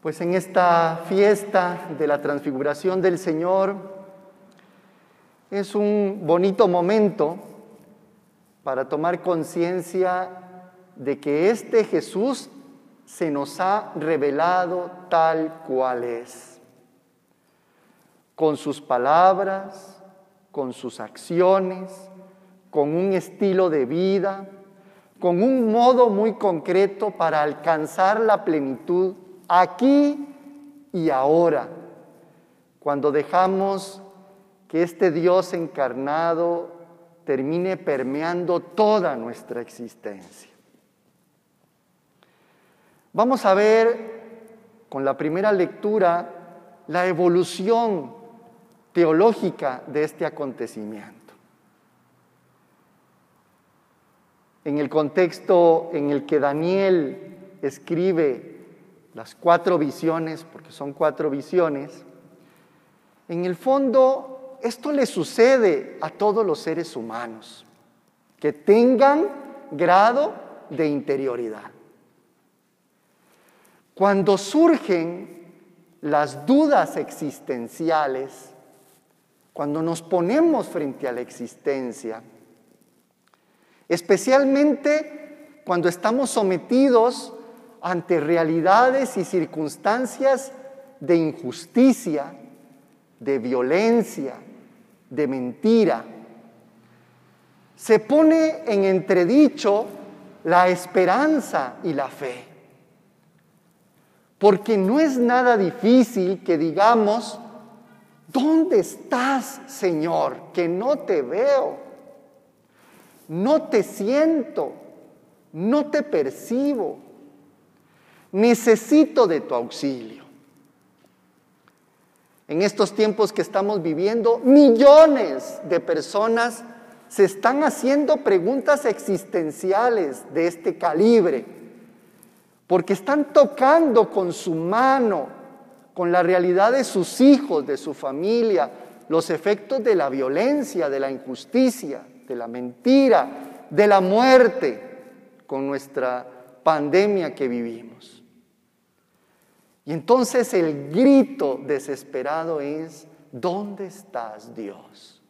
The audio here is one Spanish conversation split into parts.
Pues en esta fiesta de la transfiguración del Señor es un bonito momento para tomar conciencia de que este Jesús se nos ha revelado tal cual es, con sus palabras, con sus acciones, con un estilo de vida, con un modo muy concreto para alcanzar la plenitud aquí y ahora, cuando dejamos que este Dios encarnado termine permeando toda nuestra existencia. Vamos a ver con la primera lectura la evolución teológica de este acontecimiento. En el contexto en el que Daniel escribe las cuatro visiones, porque son cuatro visiones, en el fondo esto le sucede a todos los seres humanos, que tengan grado de interioridad. Cuando surgen las dudas existenciales, cuando nos ponemos frente a la existencia, especialmente cuando estamos sometidos ante realidades y circunstancias de injusticia, de violencia, de mentira. Se pone en entredicho la esperanza y la fe. Porque no es nada difícil que digamos, ¿dónde estás, Señor? Que no te veo, no te siento, no te percibo necesito de tu auxilio. En estos tiempos que estamos viviendo, millones de personas se están haciendo preguntas existenciales de este calibre, porque están tocando con su mano, con la realidad de sus hijos, de su familia, los efectos de la violencia, de la injusticia, de la mentira, de la muerte, con nuestra pandemia que vivimos. Y entonces el grito desesperado es, ¿dónde estás Dios?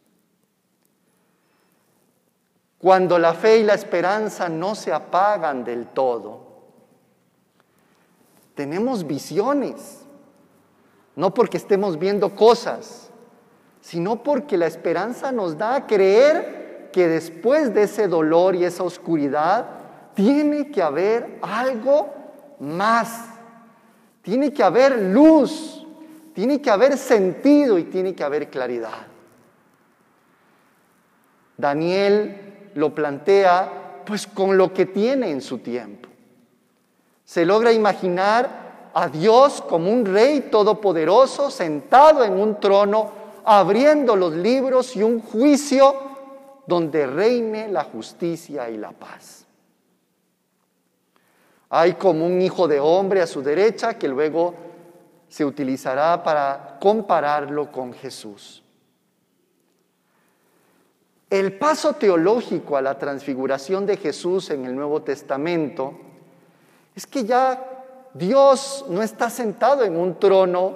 Cuando la fe y la esperanza no se apagan del todo, tenemos visiones, no porque estemos viendo cosas, sino porque la esperanza nos da a creer que después de ese dolor y esa oscuridad tiene que haber algo más tiene que haber luz, tiene que haber sentido y tiene que haber claridad. Daniel lo plantea pues con lo que tiene en su tiempo. Se logra imaginar a Dios como un rey todopoderoso sentado en un trono, abriendo los libros y un juicio donde reine la justicia y la paz. Hay como un hijo de hombre a su derecha que luego se utilizará para compararlo con Jesús. El paso teológico a la transfiguración de Jesús en el Nuevo Testamento es que ya Dios no está sentado en un trono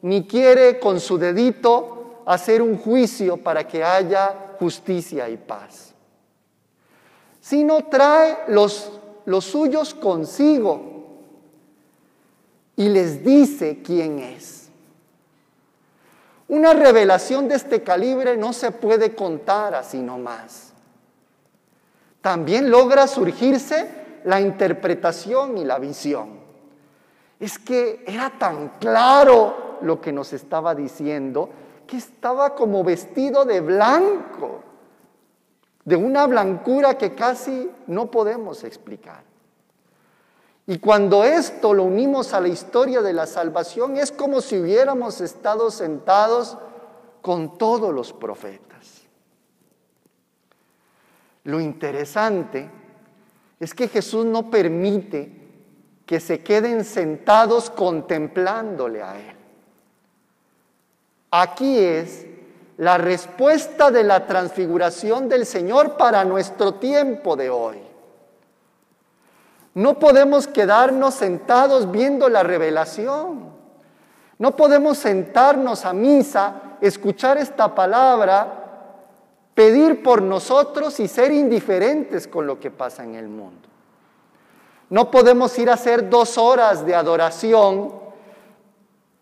ni quiere con su dedito hacer un juicio para que haya justicia y paz, sino trae los los suyos consigo y les dice quién es. Una revelación de este calibre no se puede contar así nomás. También logra surgirse la interpretación y la visión. Es que era tan claro lo que nos estaba diciendo que estaba como vestido de blanco de una blancura que casi no podemos explicar. Y cuando esto lo unimos a la historia de la salvación, es como si hubiéramos estado sentados con todos los profetas. Lo interesante es que Jesús no permite que se queden sentados contemplándole a Él. Aquí es la respuesta de la transfiguración del Señor para nuestro tiempo de hoy. No podemos quedarnos sentados viendo la revelación. No podemos sentarnos a misa, escuchar esta palabra, pedir por nosotros y ser indiferentes con lo que pasa en el mundo. No podemos ir a hacer dos horas de adoración,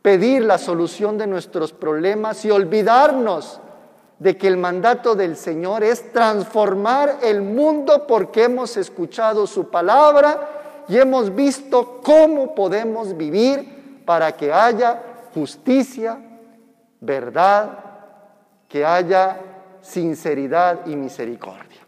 pedir la solución de nuestros problemas y olvidarnos de que el mandato del Señor es transformar el mundo porque hemos escuchado su palabra y hemos visto cómo podemos vivir para que haya justicia, verdad, que haya sinceridad y misericordia.